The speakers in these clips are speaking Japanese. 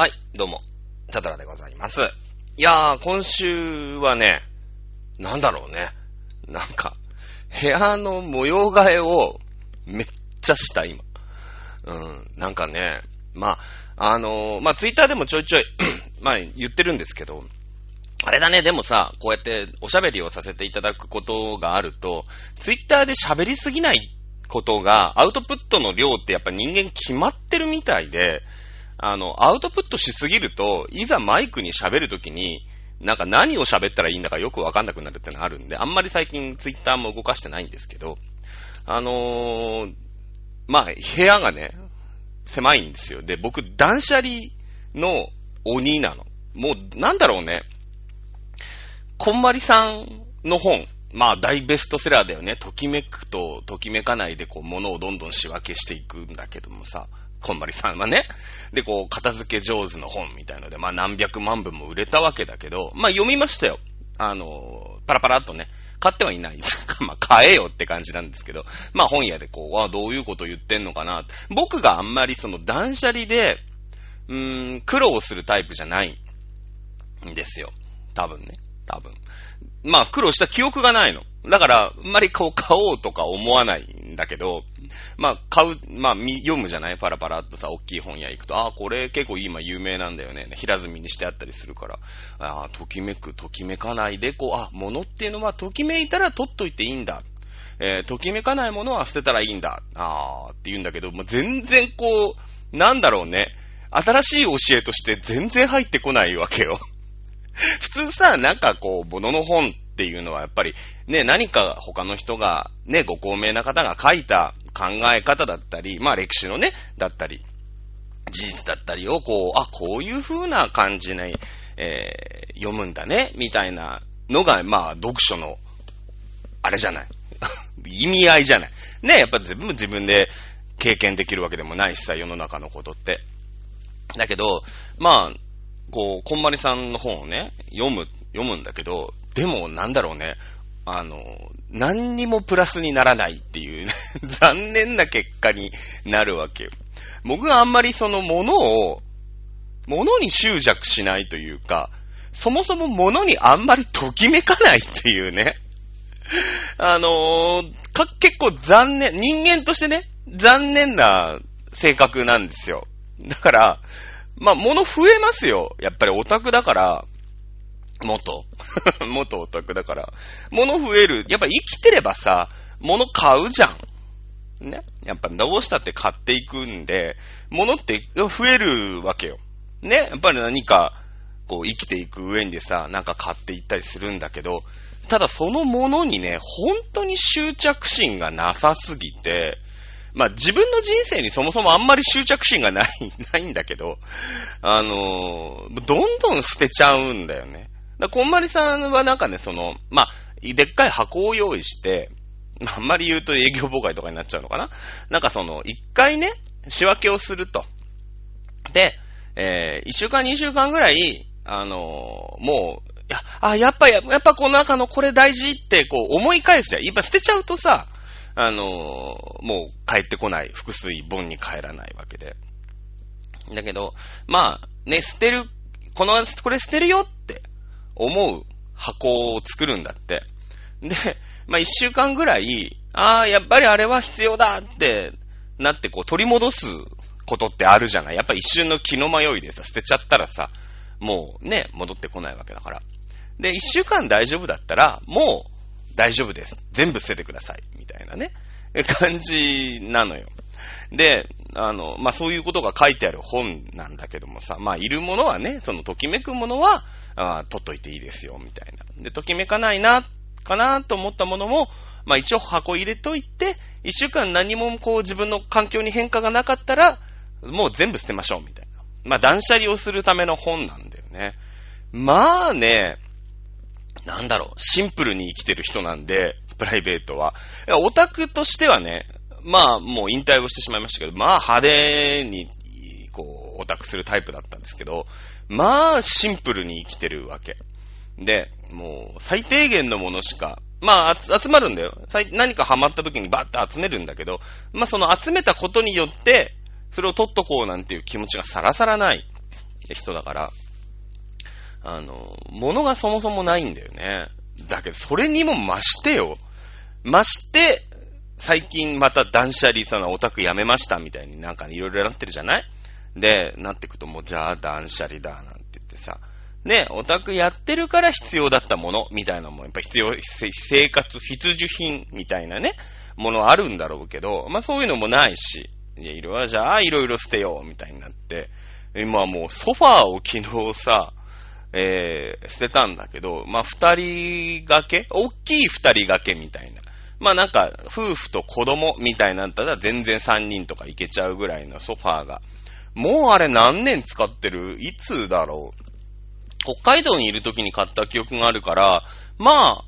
はい、どうも、チャドラでございます。いやー、今週はね、なんだろうね。なんか、部屋の模様替えをめっちゃした、今。うん、なんかね、まあ、あのーまあ、ツイッターでもちょいちょい、まあ、言ってるんですけど、あれだね、でもさ、こうやっておしゃべりをさせていただくことがあると、ツイッターで喋りすぎないことが、アウトプットの量ってやっぱ人間決まってるみたいで、あの、アウトプットしすぎると、いざマイクに喋るときに、なんか何を喋ったらいいんだかよくわかんなくなるってのがあるんで、あんまり最近ツイッターも動かしてないんですけど、あのー、まあ、部屋がね、狭いんですよ。で、僕、断捨離の鬼なの。もう、なんだろうね。こんまりさんの本、まあ大ベストセラーだよね。ときめくとときめかないでこう物をどんどん仕分けしていくんだけどもさ、こんまりさんはね。で、こう、片付け上手の本みたいので、まあ何百万部も売れたわけだけど、まあ読みましたよ。あの、パラパラっとね、買ってはいないです。まあ買えよって感じなんですけど、まあ本屋でこう、あどういうこと言ってんのかな。僕があんまりその断捨離で、うーん、苦労するタイプじゃないんですよ。多分ね。多分。まあ、苦労した記憶がないの。だから、あんまりこう買おうとか思わないんだけど、まあ、買う、まあ、読むじゃない？パラパラっとさ、大きい本屋行くと、ああ、これ結構今有名なんだよね。平積みにしてあったりするから、ああ、ときめく、ときめかないで、こう、あ、物っていうのはときめいたら取っといていいんだ。えーときめかないものは捨てたらいいんだ。ああ、って言うんだけど、もう全然こう、なんだろうね。新しい教えとして全然入ってこないわけよ。普通さ、なんかこう、物の本っていうのはやっぱり、ね、何か他の人が、ね、ご高名な方が書いた考え方だったり、まあ歴史のね、だったり、事実だったりをこう、あ、こういう風な感じに、えー読むんだね、みたいなのが、まあ読書の、あれじゃない。意味合いじゃない。ね、やっぱ全部自分で経験できるわけでもないしさ、世の中のことって。だけど、まあ、こう、こんまりさんの本をね、読む、読むんだけど、でもなんだろうね、あの、何にもプラスにならないっていう、残念な結果になるわけよ。僕はあんまりそのものを、ものに執着しないというか、そもそもものにあんまりときめかないっていうね。あのか、結構残念、人間としてね、残念な性格なんですよ。だから、まあ、物増えますよ。やっぱりオタクだから、元。元オタクだから。物増える。やっぱ生きてればさ、物買うじゃん。ね？やっぱどうしたって買っていくんで、物って増えるわけよ。ね？やっぱり何か、こう生きていく上にでさ、なんか買っていったりするんだけど、ただそのものにね、本当に執着心がなさすぎて、まあ自分の人生にそもそもあんまり執着心がない、ないんだけど、あのーどんどん捨てちゃうんだよね。だこんまりさんはなんかね、その、まあ、でっかい箱を用意して、ああんまり言うと営業妨害とかになっちゃうのかななんかその、一回ね、仕分けをすると。で、えー、一週間、二週間ぐらい、あのーもう、いや、あ、やっぱ、ややっぱこの中のこれ大事って、こう思い返すじゃん。やっぱ捨てちゃうとさ、あのーもう帰ってこない。複数本に帰らないわけで。だけど、まあ、ね、捨てる、この、これ捨てるよって思う箱を作るんだって。で、まあ一週間ぐらい、ああ、やっぱりあれは必要だってなってこう取り戻すことってあるじゃないやっぱ一瞬の気の迷いでさ、捨てちゃったらさ、もうね、戻ってこないわけだから。で、一週間大丈夫だったら、もう大丈夫です。全部捨ててください。みたいなね、感じなのよ。で、あの、まあ、そういうことが書いてある本なんだけどもさ、まあ、いるものはね、そのときめくものは、あ取っといていいですよ、みたいな。で、ときめかないな、かなと思ったものも、まあ、一応箱入れといて、一週間何もこう自分の環境に変化がなかったら、もう全部捨てましょう、みたいな。まあ、断捨離をするための本なんだよね。まあね、なんだろう、シンプルに生きてる人なんで、プライベートは。オタクとしてはね、まあもう引退をしてしまいましたけど、まあ派手に、こう、オタクするタイプだったんですけど、まあシンプルに生きてるわけ。で、もう最低限のものしか、まあ集まるんだよ。何かハマった時にバッて集めるんだけど、まあその集めたことによって、それを取っとこうなんていう気持ちがさらさらない。人だから、あの、物がそもそもないんだよね。だけど、それにも増してよ。増して、最近また断捨離、そのオタクやめましたみたいになんかいろいろなってるじゃない？で、なってくともう、じゃあ断捨離だ、なんて言ってさ。ね、オタクやってるから必要だったもの、みたいなのも、やっぱ必要、生活必需品、みたいなね、ものあるんだろうけど、まあそういうのもないし、いや、いろいろ、じゃあいろいろ捨てよう、みたいになって、今もうソファーを昨日さ、えー、捨てたんだけど、まあ、二人掛け？大きい二人掛けみたいな。まあなんか、夫婦と子供みたいなんだったら全然三人とかいけちゃうぐらいのソファーが。もうあれ何年使ってる？いつだろう？北海道にいる時に買った記憶があるから、まあ、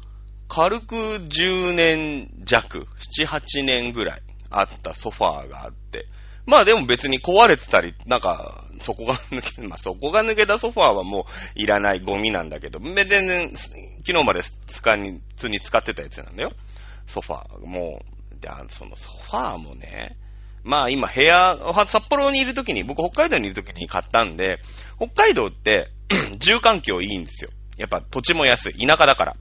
軽く10年弱、7、8年ぐらいあったソファーがあって。まあでも別に壊れてたり、なんか、そこが抜け、まあそこが抜けたソファーはもういらないゴミなんだけど、全然、昨日まで使いに、普通に使ってたやつなんだよ。ソファー。もう、で、あそのソファーもね、まあ今部屋、札幌にいる時に、僕北海道にいる時に買ったんで、北海道って 住環境いいんですよ。やっぱ土地も安い。田舎だから。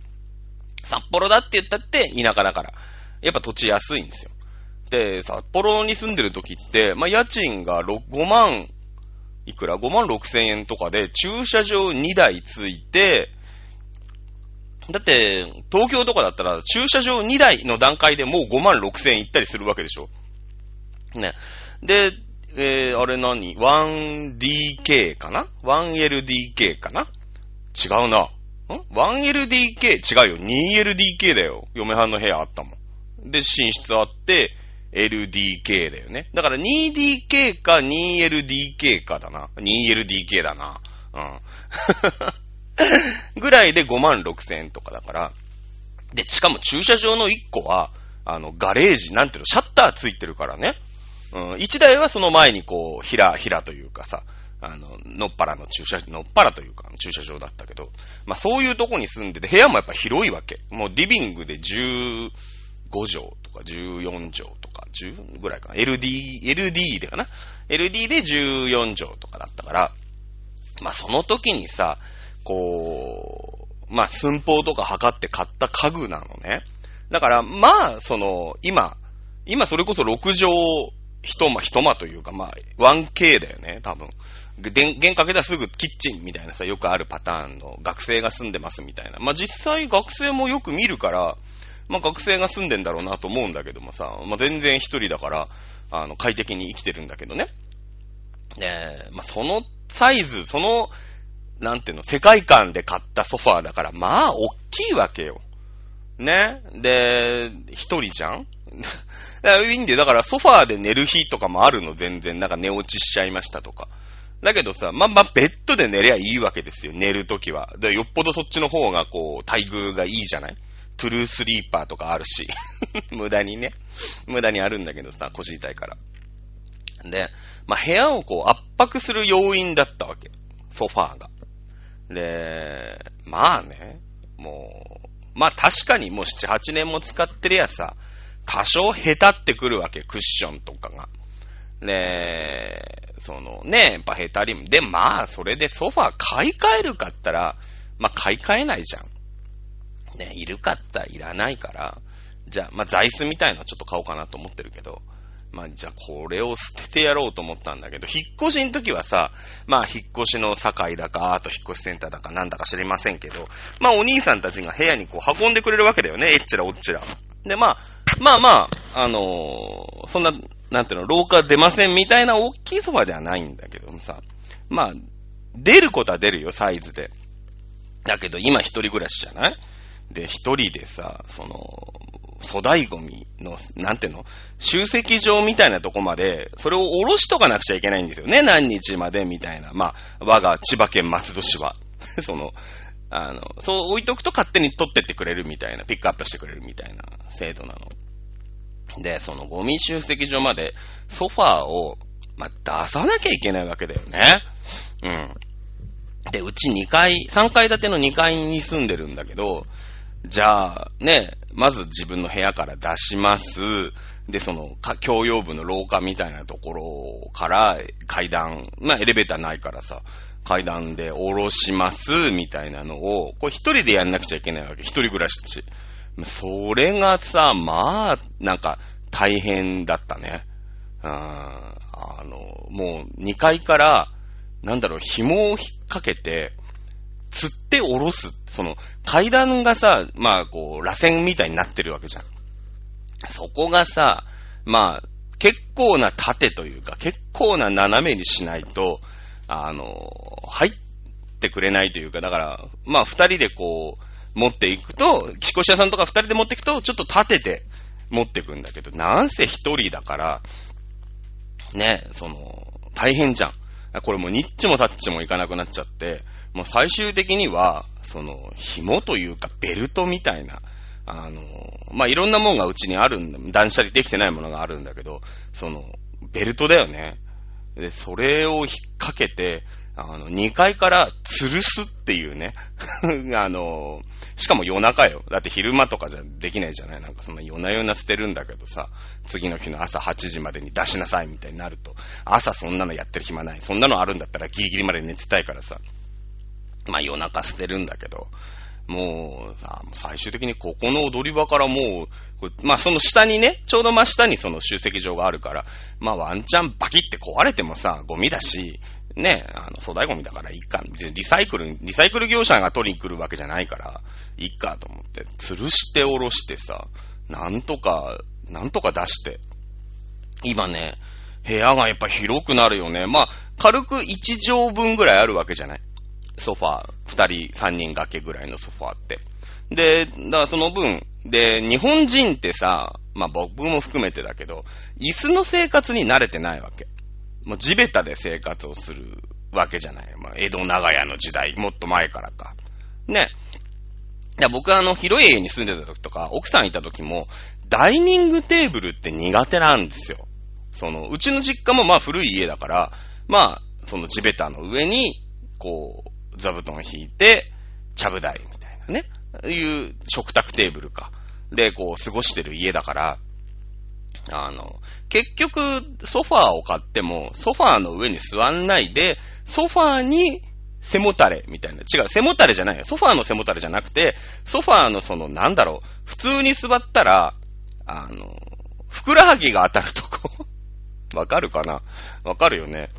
札幌だって言ったって田舎だから。やっぱ土地安いんですよ。で、札幌に住んでる時って、まあ家賃が5万、いくら ?5 万6千円とかで駐車場2台ついて、だって、東京とかだったら駐車場2台の段階でもう5万6千円行ったりするわけでしょ。ね。で、えー、あれ何 ?1DK かな ?1LDK かな？違うな。ん ?1LDK? 違うよ。2LDK だよ。嫁はんの部屋あったもん。で、寝室あって、LDK だよね。だから 2DK か 2LDK かだな。2LDK だな。うん。ぐらいで5万6千円とかだから。で、しかも駐車場の1個は、あの、ガレージ、なんていうの、シャッターついてるからね。うん。1台はその前にこう、ひら、ひらというかさ、あの、のっぱらの駐車、のっぱらというか、駐車場だったけど、まあそういうとこに住んでて、部屋もやっぱ広いわけ。もうリビングで15畳とか14畳か、10ぐらいかな。LD、LD でかな。LD で14畳とかだったから、まあその時にさ、こう、まあ寸法とか測って買った家具なのね。だから、まあ、その、今、今それこそ6畳一間、一間というか、まあ、1K だよね、多分。で玄関けたらすぐキッチンみたいなさ、よくあるパターンの学生が住んでますみたいな。まあ実際学生もよく見るから、まあ学生が住んでんだろうなと思うんだけどもさ、まあ全然一人だから、あの、快適に生きてるんだけどね。えまあそのサイズ、その、なんていうの、世界観で買ったソファーだから、まあ、大きいわけよ。ね？で、一人じゃん？だからいいんだよ。だからソファーで寝る日とかもあるの、全然。なんか寝落ちしちゃいましたとか。だけどさ、まあ、まあ、ベッドで寝りゃいいわけですよ、寝るときは。で、よっぽどそっちの方が、こう、待遇がいいじゃない？トゥルースリーパーとかあるし。無駄にね。無駄にあるんだけどさ、腰痛いから。で、まあ、部屋をこう、圧迫する要因だったわけ。ソファーが。で、まあね、もう、まあ確かにもう7、8年も使ってるやさ、多少下手ってくるわけ、クッションとかが。で、そのね、やっぱ下手り、で、まあ、それでソファー買い替えるかったら、まあ買い替えないじゃん。ね、いるかったらいらないから、じゃあ、まあ座椅子みたいなのちょっと買おうかなと思ってるけど、まあ、じゃあこれを捨ててやろうと思ったんだけど、引っ越しの時はさ、まあ、引っ越しの境だか、あと引っ越しセンターだかなんだか知りませんけど、まあ、お兄さんたちが部屋にこう運んでくれるわけだよね、えっちらおっちら。で、まあ、まあまあ、あのーそんな、なんていうの、廊下出ませんみたいな大きいソファではないんだけどもさ、まあ、出ることは出るよ、サイズで。だけど、今一人暮らしじゃない？で、一人でさ、その、粗大ゴミの、なんていうの集積場みたいなとこまで、それを下ろしとかなくちゃいけないんですよね。何日までみたいな。まあ、我が千葉県松戸市は。その、あの、そう置いとくと勝手に取ってってくれるみたいな、ピックアップしてくれるみたいな制度なの。で、そのゴミ集積場までソファーを、まあ、出さなきゃいけないわけだよね。うん。で、うち2階、3階建ての2階に住んでるんだけど、じゃあ、ね、まず自分の部屋から出します。で、その、か共用部の廊下みたいなところから階段、まあエレベーターないからさ、階段で下ろします、みたいなのを、これ一人でやんなくちゃいけないわけ。一人暮らしだし。それがさ、まあ、なんか、大変だったね。ああの、もう2階から、なんだろう、紐を引っ掛けて、釣って下ろす。その、階段がさ、まあ、こう、螺旋みたいになってるわけじゃん。そこがさ、まあ、結構な縦というか、結構な斜めにしないと、あの、入ってくれないというか、だから、まあ、二人でこう、持っていくと、木越屋さんとか二人で持っていくと、ちょっと立てて持っていくんだけど、なんせ一人だから、ね、その、大変じゃん。これもうニッチもタッチもいかなくなっちゃって、もう最終的には、その、紐というかベルトみたいな、あの、まあ、いろんなもんがうちにあるんだ、断捨離できてないものがあるんだけど、その、ベルトだよね。で、それを引っ掛けて、あの、2階から吊るすっていうね。あの、しかも夜中よ。だって昼間とかじゃできないじゃないなんかそんな夜な夜な捨てるんだけどさ、次の日の朝8時までに出しなさいみたいになると、朝そんなのやってる暇ない。そんなのあるんだったらギリギリまで寝てたいからさ。まあ夜中捨てるんだけど、もうさ、最終的にここの踊り場からもう、まあその下にね、ちょうど真下にその集積場があるから、まあワンチャンバキって壊れてもさ、ゴミだし、ね、あの、粗大ゴミだからいいか。リサイクル、リサイクル業者が取りに来るわけじゃないから、いいかと思って、吊るしておろしてさ、なんとか、なんとか出して。今ね、部屋がやっぱ広くなるよね。まあ、軽く1畳分ぐらいあるわけじゃない。ソファー、二人、三人掛けぐらいのソファーって。で、だからその分、で、日本人ってさ、まあ僕も含めてだけど、椅子の生活に慣れてないわけ。もう地べたで生活をするわけじゃない。まあ江戸長屋の時代、もっと前からか。ね。いや僕はあの、広い家に住んでた時とか、奥さんいた時も、ダイニングテーブルって苦手なんですよ。その、うちの実家もまあ古い家だから、まあ、その地べたの上に、こう、座布団引いて、ちゃぶ台みたいなね。いう食卓テーブルか。で、こう、過ごしてる家だから、あの、結局、ソファーを買っても、ソファーの上に座んないで、ソファーに背もたれみたいな。違う、背もたれじゃないよ。ソファーの背もたれじゃなくて、ソファーのその、なんだろう、普通に座ったら、あの、ふくらはぎが当たるとこ わかるかな？わかるよね。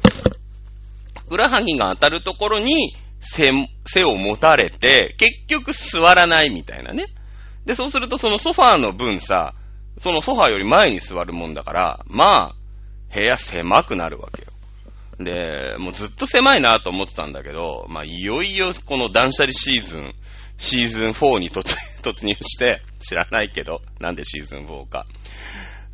ふくらはぎが当たるところに、背、背を持たれて、結局座らないみたいなね。で、そうするとそのソファーの分さ、そのソファーより前に座るもんだから、まあ、部屋狭くなるわけよ。で、もうずっと狭いなと思ってたんだけど、まあ、いよいよこの断捨離シーズン、シーズン4に 突入して、知らないけど、なんでシーズン4か。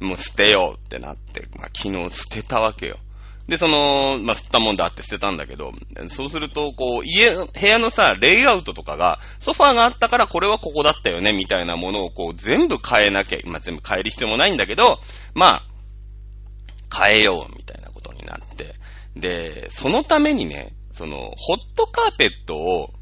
もう捨てようってなって、まあ、昨日捨てたわけよ。で、その、まあ、吸ったもんだって捨てたんだけど、そうすると、こう、家、部屋のさ、レイアウトとかが、ソファーがあったからこれはここだったよね、みたいなものをこう、全部変えなきゃ、まあ、全部変える必要もないんだけど、まあ、変えよう、みたいなことになって。で、そのためにね、その、ホットカーペットを、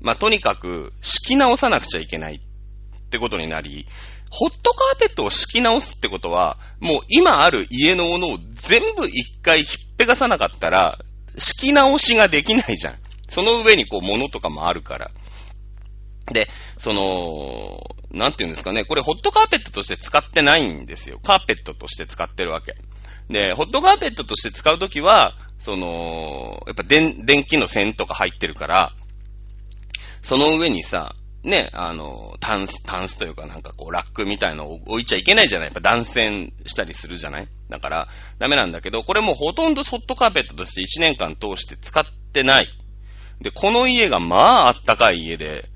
まあ、とにかく敷き直さなくちゃいけないってことになり、ホットカーペットを敷き直すってことは、もう今ある家のものを全部一回ひっぺがさなかったら、敷き直しができないじゃん。その上にこう物とかもあるから。で、その、なんていうんですかね、これホットカーペットとして使ってないんですよ。カーペットとして使ってるわけ。で、ホットカーペットとして使うときは、その、やっぱ電、電気の線とか入ってるから、その上にさ、ね、あの、タンス、タンスというかなんかこう、ラックみたいのを置いちゃいけないじゃないやっぱ断線したりするじゃない？だから、ダメなんだけど、これもほとんどソットカーペットとして1年間通して使ってない。で、この家がまああったかい家で、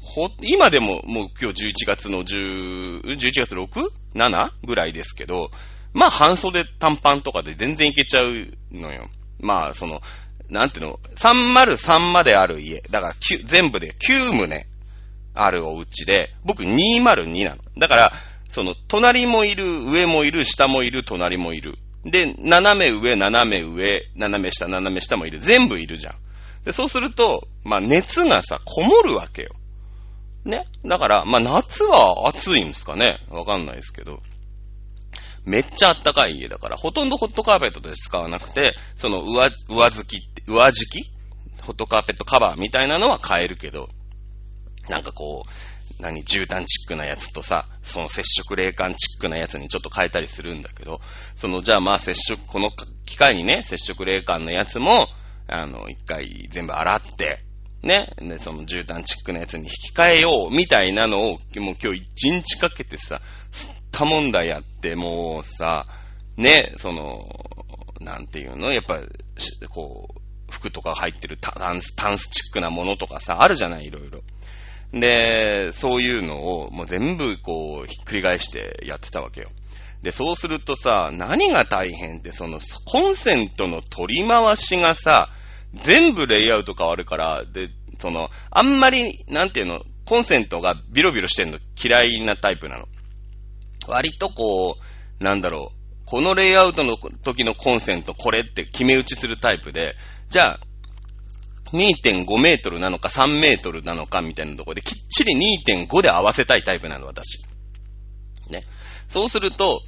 ほ、今でももう今日11月の10、11月 6?7? ぐらいですけど、まあ半袖短パンとかで全然いけちゃうのよ。まあその、なんていうの、303まである家。だから全部で9棟あるお家で、僕202なの。だから、その、隣もいる、上もいる、下もいる、隣もいる。で、斜め上、斜め上、斜め下、斜め下もいる。全部いるじゃん。で、そうすると、まあ、熱がさ、こもるわけよ。ね。だから、まあ、夏は暑いんですかね。わかんないですけど。めっちゃ暖かい家だから、ほとんどホットカーペットで使わなくて、その上、上敷きって、上敷きホットカーペットカバーみたいなのは買えるけど、なんかこう、何、絨毯チックなやつとさ、その接触冷感チックなやつにちょっと変えたりするんだけど、その、じゃあまあ接触、この機械にね、接触冷感のやつも、あの、一回全部洗って、ね、で、その絨毯チックなやつに引き換えよう、みたいなのを、もう今日一日かけてさ、すったもんだやって、もうさ、ね、その、なんていうのやっぱ、こう、服とか入ってるタンス、タンスチックなものとかさ、あるじゃない、いろいろ。で、そういうのをもう全部こう、ひっくり返してやってたわけよ。で、そうするとさ、何が大変って、その、コンセントの取り回しがさ、全部レイアウト変わるから、で、その、あんまり、なんていうの、コンセントがビロビロしてんの嫌いなタイプなの。割とこう、なんだろう、このレイアウトの時のコンセントこれって決め打ちするタイプで、じゃあ、2.5メートルなのか3メートルなのかみたいなところできっちり2.5で合わせたいタイプなの、私。ね。そうすると、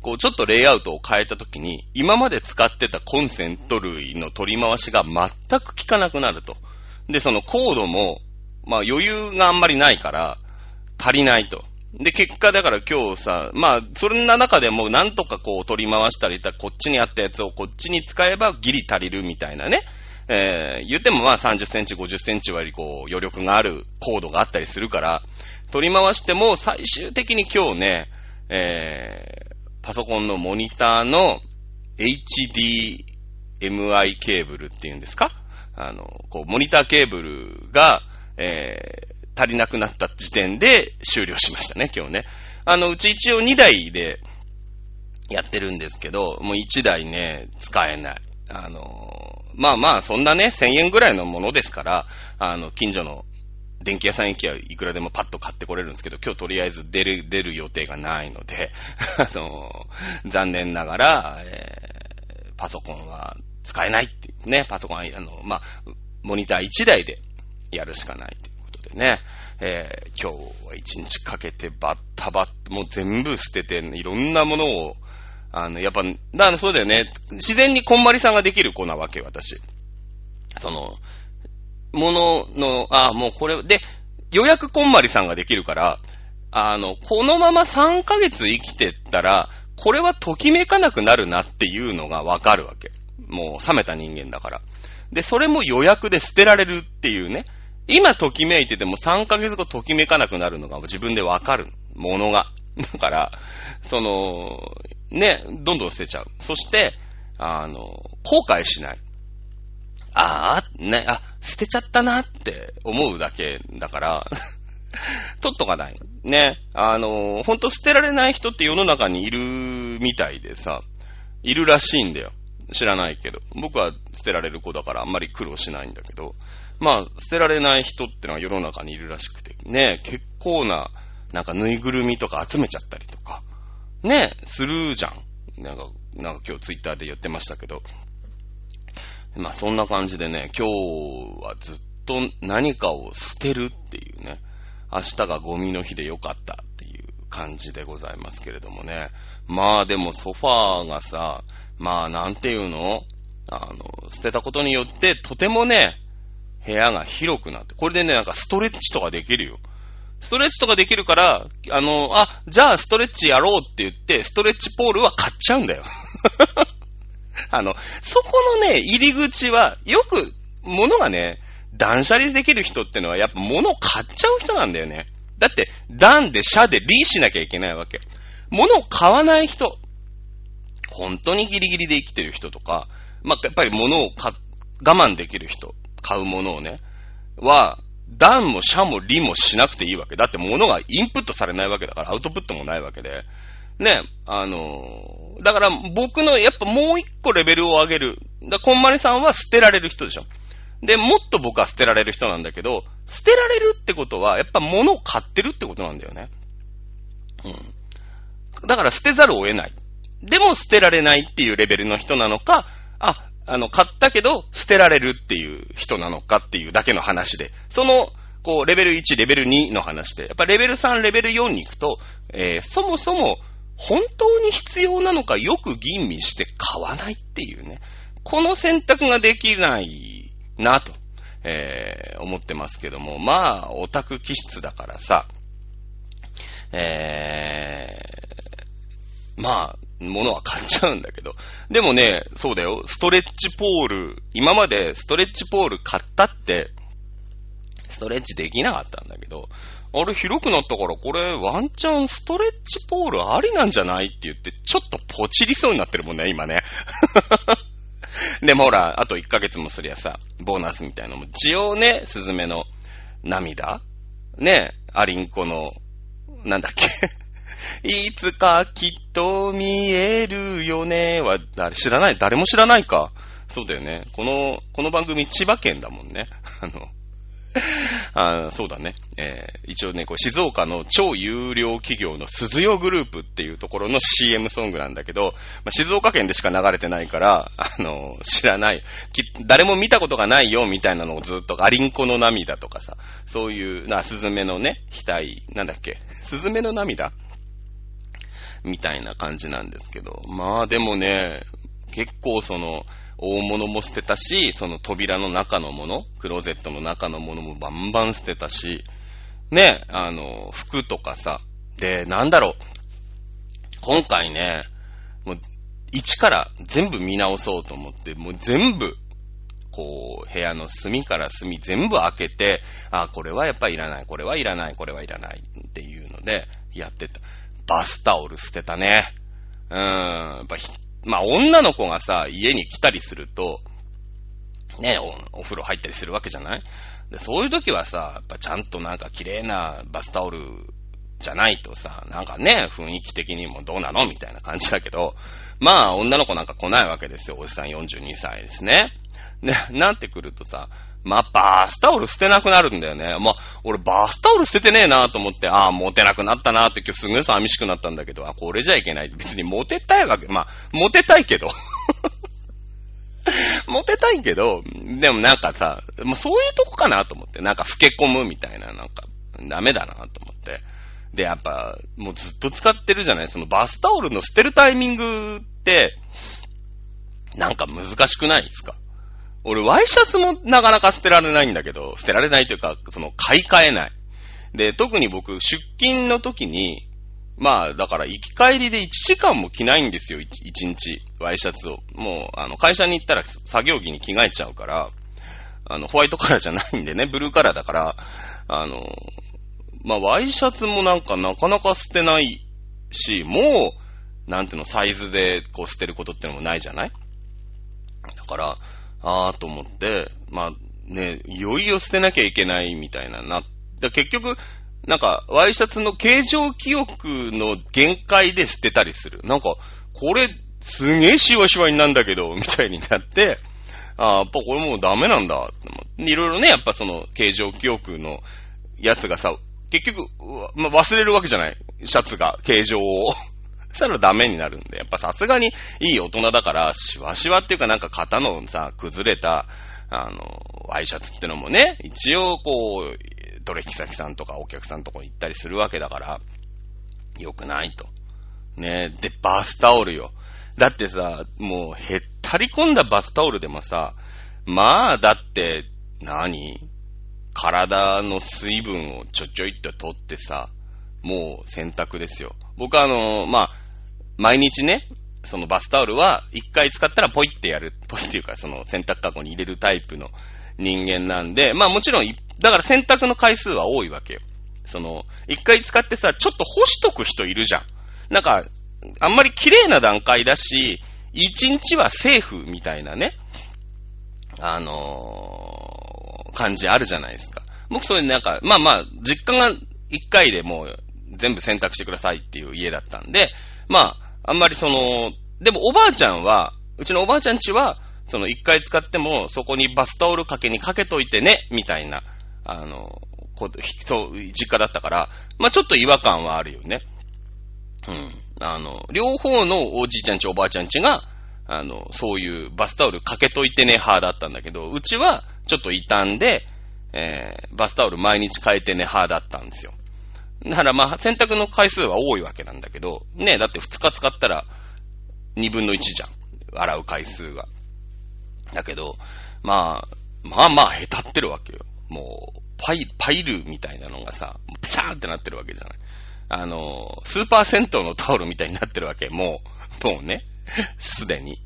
こう、ちょっとレイアウトを変えたときに、今まで使ってたコンセント類の取り回しが全く効かなくなると。で、そのコードも、まあ余裕があんまりないから、足りないと。で、結果だから今日さ、まあ、そんな中でもなんとかこう取り回したり、こっちにあったやつをこっちに使えばギリ足りるみたいなね。えー、言ってもまあ30センチ、50センチ割りこう余力があるコードがあったりするから、取り回しても最終的に今日ね、えー、パソコンのモニターの HDMI ケーブルっていうんですか？あの、こう、モニターケーブルが、えー、足りなくなった時点で終了しましたね、今日ね。あの、うち一応2台でやってるんですけど、もう1台ね、使えない。あの、まあまあ、そんなね、1000円ぐらいのものですから、あの、近所の電気屋さん行きはいくらでもパッと買ってこれるんですけど、今日とりあえず出る、出る予定がないので、あの、残念ながら、えー、パソコンは使えないっていうね、パソコン、あの、まあ、モニター1台でやるしかないということでね、えー、今日は一日かけてバッタバッ、もう全部捨てて、いろんなものを、あの、やっぱ、だからそうだよね。自然にこんまりさんができる子なわけ、私。その、ものの、あ、もうこれ、で、予約こんまりさんができるから、あの、このまま3ヶ月生きてったら、これはときめかなくなるなっていうのがわかるわけ。もう冷めた人間だから。で、それも予約で捨てられるっていうね。今ときめいてても3ヶ月後ときめかなくなるのが自分でわかるものが。だから、その、ね、どんどん捨てちゃう。そして、あの、後悔しない。ああ、ね、あ、捨てちゃったなって思うだけだから、取っとかない。ね。あの、ほんと捨てられない人って世の中にいるみたいでさ、いるらしいんだよ。知らないけど。僕は捨てられる子だからあんまり苦労しないんだけど。まあ、捨てられない人ってのは世の中にいるらしくて、ね、結構な、なんかぬいぐるみとか集めちゃったりとか、ね、するじゃん。なんか、なんか今日ツイッターで言ってましたけど。まあそんな感じでね、今日はずっと何かを捨てるっていうね、明日がゴミの日でよかったっていう感じでございますけれどもね。まあでもソファーがさ、まあなんていうの？あの、捨てたことによってとてもね、部屋が広くなって、これでね、なんかストレッチとかできるよ。ストレッチとかできるから、あの、あ、じゃあストレッチやろうって言って、ストレッチポールは買っちゃうんだよ。あの、そこのね、入り口は、よく、物がね、断捨離できる人ってのは、やっぱ物を買っちゃう人なんだよね。だって、断で、社で、リーしなきゃいけないわけ。物を買わない人、本当にギリギリで生きてる人とか、まあ、やっぱり物を我慢できる人、買うものをね、は、段も社も理もしなくていいわけ。だって物がインプットされないわけだから、アウトプットもないわけで。ね、あのー、だから僕のやっぱもう一個レベルを上げる。だこんまりさんは捨てられる人でしょ。で、もっと僕は捨てられる人なんだけど、捨てられるってことは、やっぱ物を買ってるってことなんだよね。うん。だから捨てざるを得ない。でも捨てられないっていうレベルの人なのか、あ、あの、買ったけど、捨てられるっていう人なのかっていうだけの話で、その、こう、レベル1、レベル2の話で、やっぱレベル3、レベル4に行くと、えー、そもそも、本当に必要なのかよく吟味して買わないっていうね。この選択ができないなと。えー、思ってますけども、まあ、オタク気質だからさ、えー、まあ、物は買っちゃうんだけど。でもね、そうだよ、ストレッチポール、今までストレッチポール買ったって、ストレッチできなかったんだけど、あれ広くなったからこれワンチャンストレッチポールありなんじゃないって言って、ちょっとポチりそうになってるもんね、今ね。でもほら、あと1ヶ月もすりゃさ、ボーナスみたいなのも、一応ね、スズメの涙。ね、アリンコの、なんだっけ。いつかきっと見えるよねは、誰、知らない？誰も知らないか。そうだよね。この、この番組千葉県だもんね。あの、あそうだね。えー、一応ね、こう静岡の超有料企業の鈴代グループっていうところの CM ソングなんだけど、まあ、静岡県でしか流れてないから、あの、知らない。誰も見たことがないよみたいなのをずっと、アリンコの涙とかさ、そういう、な、スズメのね、額、なんだっけ、スズメの涙？みたいな感じなんですけど。まあでもね、結構その、大物も捨てたし、その扉の中のもの、クローゼットの中のものもバンバン捨てたし、ね、あの、服とかさ、で、なんだろう、今回ね、もう、一から全部見直そうと思って、もう全部、こう、部屋の隅から隅全部開けて、あ、これはやっぱいらない、これはいらない、これはいらないっていうので、やってた。バスタオル捨てたね。うーん、やっぱまあ女の子がさ、家に来たりすると、ね、おお風呂入ったりするわけじゃない？でそういう時はさ、やっぱちゃんとなんか綺麗なバスタオルじゃないとさ、なんかね、雰囲気的にもどうなの？みたいな感じだけど、まあ女の子なんか来ないわけですよ。おじさん42歳ですね。ね、なってくるとさ、まあ、バースタオル捨てなくなるんだよね。まあ、俺バースタオル捨ててねえなと思って、ああ、モテなくなったなって今日すぐ寂しくなったんだけど、あ、これじゃいけない。別にモテたいわけ、まあ、モテたいけど。モテたいけど、でもなんかさ、まあ、そういうとこかなと思って、なんか老け込むみたいな、なんか、ダメだなと思って。で、やっぱ、もうずっと使ってるじゃないそのバスタオルの捨てるタイミングって、なんか難しくないですか？俺、ワイシャツもなかなか捨てられないんだけど、捨てられないというか、その、買い替えない。で、特に僕、出勤の時に、まあ、だから行き帰りで1時間も着ないんですよ、1, 1日。ワイシャツを。もう、あの、会社に行ったら作業着に着替えちゃうから、あの、ホワイトカラーじゃないんでね、ブルーカラーだから、あの、まあ、ワイシャツもなんかなかなか捨てないし、もう、なんていうの、サイズでこう捨てることってのもないじゃない？だから、あーと思って、まあね、いよいよ捨てなきゃいけないみたいなな。だ結局、なんか、ワイシャツの形状記憶の限界で捨てたりする。なんか、これ、すげえシワシワになんだけど、みたいになって、ああ、やっぱこれもうダメなんだって思って。いろいろね、やっぱその、形状記憶のやつがさ、結局、まあ、忘れるわけじゃない。シャツが、形状を。そしたらダメになるんで、やっぱさすがにいい大人だから、シワシワっていうかなんか型のさ、崩れた、あの、ワイシャツってのもね、一応こう、取引先さんとかお客さんとか行ったりするわけだから、良くないと。ねで、バスタオルよ。だってさ、もう、へったり込んだバスタオルでもさ、まあ、だって、何？体の水分をちょちょいっと取ってさ、もう洗濯ですよ。僕はあの、まあ、毎日ね、そのバスタオルは一回使ったらポイってやる、ポイっていうかその洗濯カゴに入れるタイプの人間なんで、まあもちろん、だから洗濯の回数は多いわけよ。その、一回使ってさ、ちょっと干しとく人いるじゃん。なんか、あんまり綺麗な段階だし、一日はセーフみたいなね、あのー、感じあるじゃないですか。僕それなんか、まあまあ、実家が一回でもう全部選択してくださいっていう家だったんで、まあ、あんまりその、でもおばあちゃんは、うちのおばあちゃんちは、その一回使っても、そこにバスタオルかけにかけといてね、みたいな、あの、こう、そう、実家だったから、まあちょっと違和感はあるよね。うん。あの、両方のおじいちゃんちおばあちゃんちが、あの、そういうバスタオルかけといてね派だったんだけど、うちはちょっと傷んで、えー、バスタオル毎日変えてね派だったんですよ。だからまあ、洗濯の回数は多いわけなんだけど、ね、だって2日使ったら2分の1じゃん。洗う回数が。だけど、まあ、まあまあ下手ってるわけよ。もう、パイ、パイルみたいなのがさ、ペシャーってなってるわけじゃない。あの、スーパー銭湯のタオルみたいになってるわけ。もう、もうね、すでに。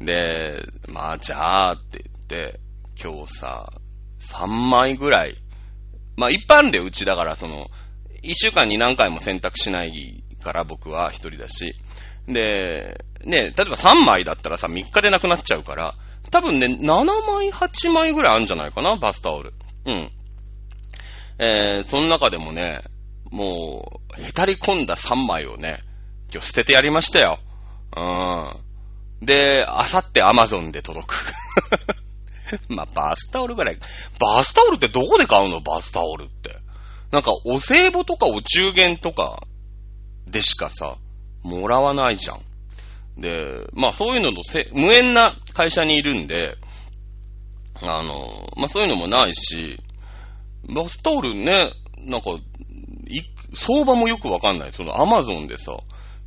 で、まあじゃあって言って、今日さ、3枚ぐらい、まあ一般でうちだからその、1週間に何回も洗濯しないから僕は一人だし、で、ね、例えば3枚だったらさ、3日でなくなっちゃうから、多分ね、7枚、8枚ぐらいあるんじゃないかな、バスタオル。うん。えー、その中でもね、もう、へたり込んだ3枚をね、今日捨ててやりましたよ。うん。で、あさってアマゾンで届く。まあ、バスタオルぐらい。バスタオルってどこで買うの？バスタオルって。なんか、お歳暮とかお中元とかでしかさ、もらわないじゃん。で、まあそういうののせ無縁な会社にいるんで、あの、まあそういうのもないし、バスタオルね、なんか、い、相場もよくわかんない。そのアマゾンでさ、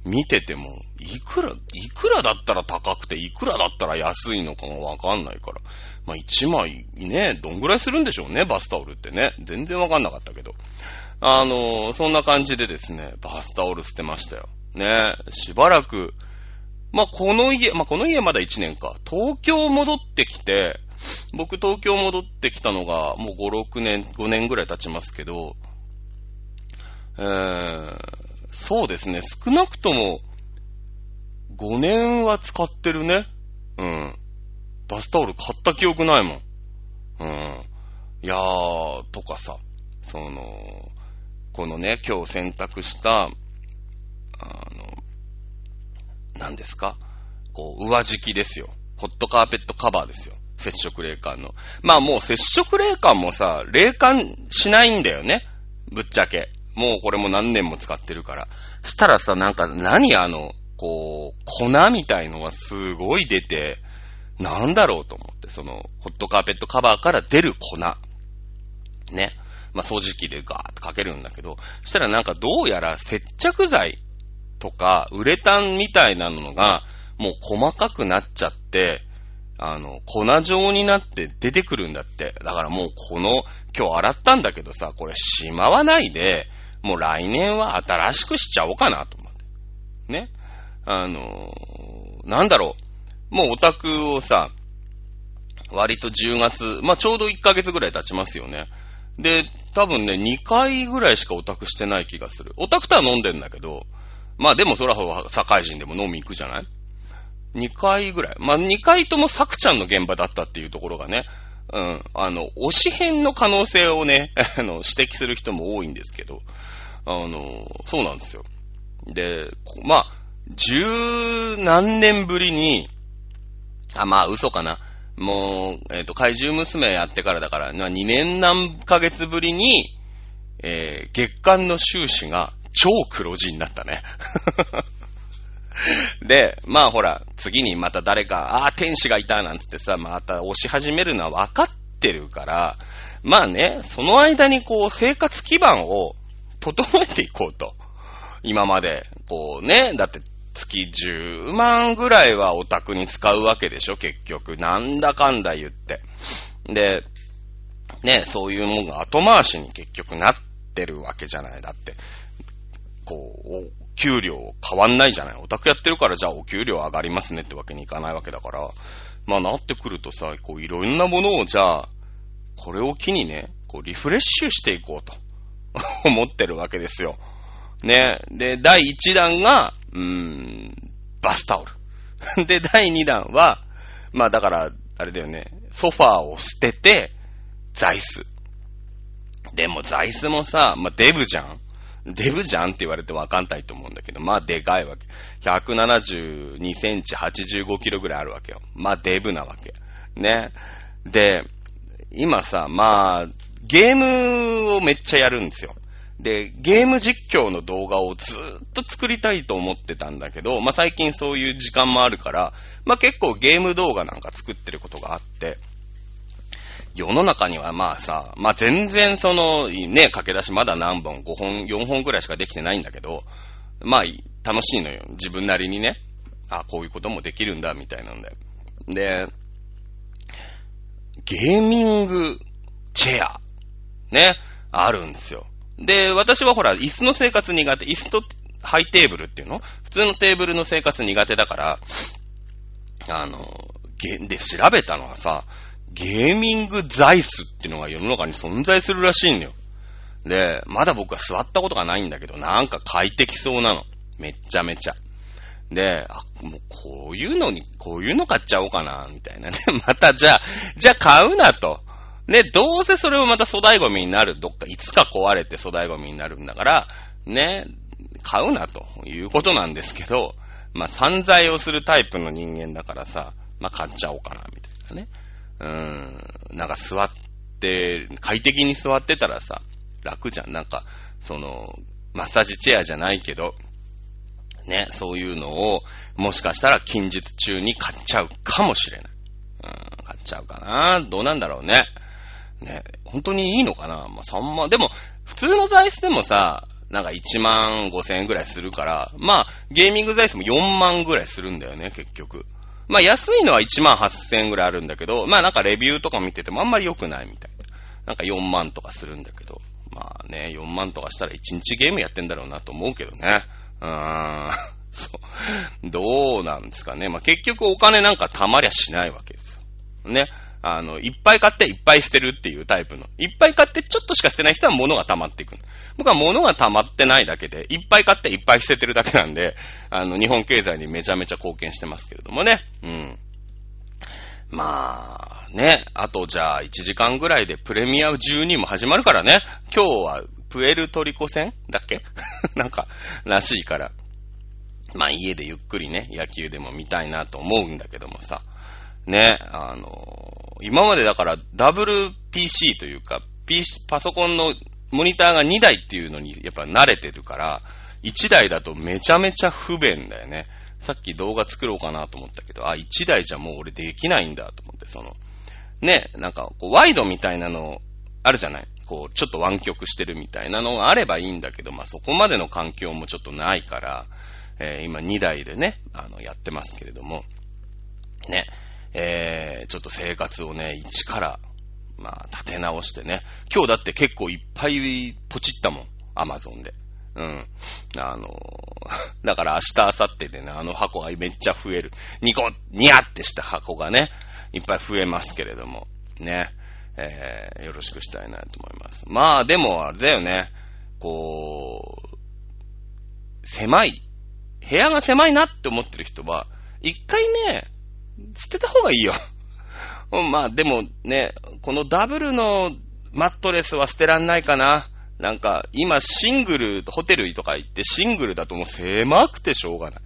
見てても、いくら、いくらだったら高くて、いくらだったら安いのかがわかんないから。まあ、1枚ね、どんぐらいするんでしょうね、バスタオルってね。全然わかんなかったけど。あのー、そんな感じでですね、バスタオル捨てましたよ。ね、しばらく、まあ、この家、まあ、この家まだ1年か。東京戻ってきて、僕東京戻ってきたのがもう5、6年、5年ぐらい経ちますけど、えー、そうですね、少なくとも5年は使ってるね。うん。バスタオル買った記憶ないもん。うん。いやー、とかさ、その、このね、今日選択した、あの、何ですか？こう、上敷きですよ。ホットカーペットカバーですよ。接触冷感の。まあもう接触冷感もさ、冷感しないんだよね。ぶっちゃけ。もうこれも何年も使ってるから。したらさ、なんか何あの、こう、粉みたいのがすごい出て、なんだろうと思って、その、ホットカーペットカバーから出る粉。ね。まあ、掃除機でガーッとかけるんだけど、そしたらなんかどうやら接着剤とか、ウレタンみたいなのが、もう細かくなっちゃって、あの、粉状になって出てくるんだって。だからもうこの、今日洗ったんだけどさ、これしまわないで、もう来年は新しくしちゃおうかなと思って。ね。あのなんだろう。もうオタクをさ、割と10月、まあ、ちょうど1ヶ月ぐらい経ちますよね。で、多分ね、2回ぐらいしかオタクしてない気がする。オタクとは飲んでんだけど、まあでもそら社会人でも飲み行くじゃない ?2 回ぐらい。まあ2回ともサクちゃんの現場だったっていうところがね、うん、あの、推し編の可能性をね、あの、指摘する人も多いんですけど、あの、そうなんですよ。で、まあ、十何年ぶりに、あ、まあ嘘かな。もう、えっ、ー、と、怪獣娘やってからだから、2年何ヶ月ぶりに、えー、月間の収支が超黒字になったね。で、まあほら、次にまた誰か、ああ、天使がいたなんつってさ、また押し始めるのは分かってるから、まあね、その間にこう、生活基盤を整えていこうと。今まで、こうね、だって月10万ぐらいはオタクに使うわけでしょ、結局。なんだかんだ言って。で、ね、そういうもんが後回しに結局なってるわけじゃない。だって、こう、給料変わんないじゃない。オタクやってるからじゃあお給料上がりますねってわけにいかないわけだから。まあなってくるとさ、こういろんなものをじゃあ、これを機にね、こうリフレッシュしていこうと 思ってるわけですよ。ね。で、第1弾が、うーん、バスタオル。で、第2弾は、まあだから、あれだよね、ソファーを捨てて、座椅子。でも座椅子もさ、まあデブじゃん。デブじゃんって言われてわかんないと思うんだけど、まあでかいわけ。172センチ85キロぐらいあるわけよ。まあデブなわけ。ね。で、今さ、まあ、ゲームをめっちゃやるんですよ。で、ゲーム実況の動画をずーっと作りたいと思ってたんだけど、まあ、最近そういう時間もあるから、まあ、結構ゲーム動画なんか作ってることがあって、世の中にはまあさ、まあ、全然その、ね、駆け出しまだ何本、5本、4本くらいしかできてないんだけど、まあ、楽しいのよ。自分なりにね。あ、こういうこともできるんだ、みたいなんで。で、ゲーミングチェア、ね、あるんですよ。で、私はほら、椅子の生活苦手、椅子とハイテーブルっていうの？普通のテーブルの生活苦手だから、あの、で、調べたのはさ、ゲーミング座椅子っていうのが世の中に存在するらしいんだよ。で、まだ僕は座ったことがないんだけど、なんか快適そうなの。めっちゃめちゃ。で、あ、もうこういうのに、こういうの買っちゃおうかな、みたいなね。またじゃあ、じゃあ買うなと。ね、どうせそれもまた粗大ゴミになる。どっか、いつか壊れて粗大ゴミになるんだから、ね、買うなということなんですけど、まあ散財をするタイプの人間だからさ、まあ買っちゃおうかな、みたいなね。うーん、なんか座って、快適に座ってたらさ、楽じゃん。なんか、その、マッサージチェアじゃないけど、ね、そういうのを、もしかしたら近日中に買っちゃうかもしれない。うん、買っちゃうかなどうなんだろうね。ね、本当にいいのかなまあ、3万、でも、普通の座椅子でもさ、なんか1万5千円ぐらいするから、まあ、ゲーミング座椅子も4万ぐらいするんだよね、結局。まあ、安いのは1万8000円ぐらいあるんだけど、まあなんかレビューとか見ててもあんまり良くないみたいな。なんか4万とかするんだけど、まあね、4万とかしたら1日ゲームやってんだろうなと思うけどね。うーん。そう。どうなんですかね。まあ、結局お金なんか貯まりゃしないわけですよ。ね。あの、いっぱい買っていっぱい捨てるっていうタイプの。いっぱい買ってちょっとしか捨てない人は物が溜まっていく。僕は物が溜まってないだけで、いっぱい買っていっぱい捨ててるだけなんで、あの、日本経済にめちゃめちゃ貢献してますけれどもね。うん。まあ、ね。あとじゃあ1時間ぐらいでプレミア12も始まるからね。今日はプエルトリコ戦だっけ？なんか、らしいから。まあ家でゆっくりね、野球でも見たいなと思うんだけどもさ。ね、あの、今までだから WPC というか、PC、パソコンのモニターが2台っていうのにやっぱ慣れてるから、1台だとめちゃめちゃ不便だよね。さっき動画作ろうかなと思ったけど、あ、1台じゃもう俺できないんだと思って、その、ね、なんかこうワイドみたいなのあるじゃない？こう、ちょっと湾曲してるみたいなのがあればいいんだけど、まあ、そこまでの環境もちょっとないから、えー、今2台でね、あの、やってますけれども、ね、えー、ちょっと生活をね、一から、まあ、立て直してね。今日だって結構いっぱいポチったもん。アマゾンで。うん。あの だから明日、明後日でね、あの箱がめっちゃ増える。ニコ、ニヤってした箱がね、いっぱい増えますけれども。ね。えー、よろしくしたいなと思います。まあ、でも、あれだよね。こう、狭い。部屋が狭いなって思ってる人は、一回ね、捨てた方がいいよ。まあ、でもね、このダブルのマットレスは捨てらんないかな。なんか、今シングル、ホテルとか行ってシングルだともう狭くてしょうがない。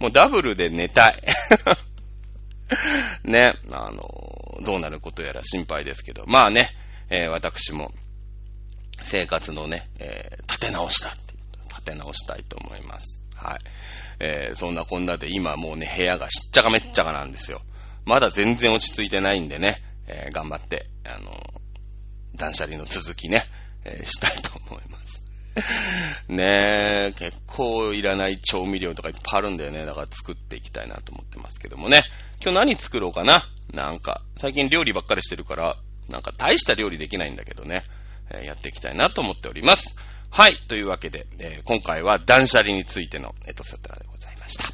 もうダブルで寝たい。ね、あの、どうなることやら心配ですけど、まあね、えー、私も生活のね、えー、立て直した立て直したいと思います。はい。えー、そんなこんなで今もうね、部屋がしっちゃかめっちゃかなんですよ。まだ全然落ち着いてないんでね、えー、頑張って、あの、断捨離の続きね、えー、したいと思います。ねえ、結構いらない調味料とかいっぱいあるんだよね。だから作っていきたいなと思ってますけどもね。今日何作ろうかな？なんか、最近料理ばっかりしてるから、なんか大した料理できないんだけどね。えー、やっていきたいなと思っております。はい。というわけで、えー、今回は断捨離についてのエトセトラでございました。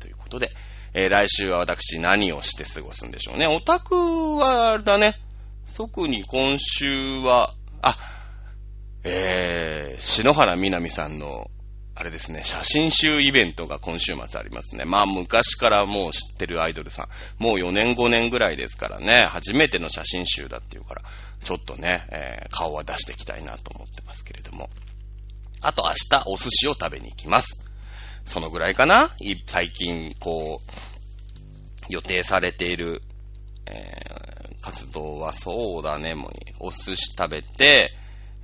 ということで、えー、来週は私何をして過ごすんでしょうね。オタクは、だね。特に今週は、あ、えー、篠原みなみさんの、あれですね、写真集イベントが今週末ありますね。まあ昔からもう知ってるアイドルさん。もう4年5年ぐらいですからね、初めての写真集だっていうから、ちょっとね、えー、顔は出していきたいなと思ってますけれども。あと明日お寿司を食べに行きます。そのぐらいかな最近、こう、予定されている、えー、活動はそうだね、もう、お寿司食べて、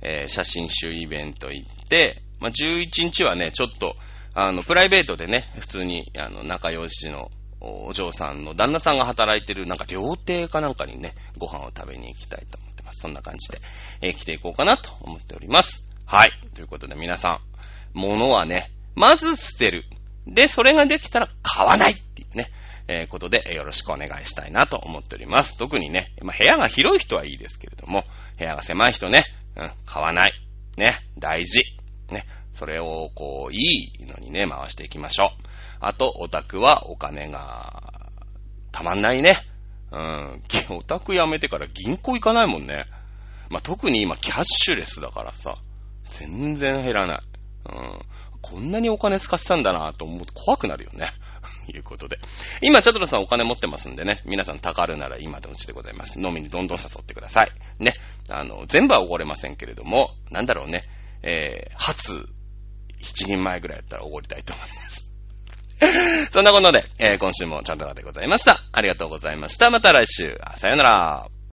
えー、写真集イベント行って、まあ、11日はね、ちょっと、あの、プライベートでね、普通に、あの、仲良しのお嬢さんの旦那さんが働いてる、なんか料亭かなんかにね、ご飯を食べに行きたいと思ってます。そんな感じで、えー、来ていこうかなと思っております。はい。ということで皆さん、物はね、まず捨てる。で、それができたら買わないっていうね、えー、ことでよろしくお願いしたいなと思っております。特にね、まあ、部屋が広い人はいいですけれども、部屋が狭い人ね、うん、買わない。ね、大事。ね、それをこう、いいのにね、回していきましょう。あと、オタクはお金が、たまんないね。うん、オタク辞めてから銀行行かないもんね。まあ、特に今キャッシュレスだからさ、全然減らない。うん、こんなにお金使ってたんだなと思うと怖くなるよね。いうことで。今、チャドラさんお金持ってますんでね、皆さんたかるなら今のうちでございます。飲みにどんどん誘ってください。ね。あの、全部はおごれませんけれども、なんだろうね、えー、初、一人前ぐらいやったらおごりたいと思います。そんなことで、えー、今週もチャンドラでございました。ありがとうございました。また来週。さよなら。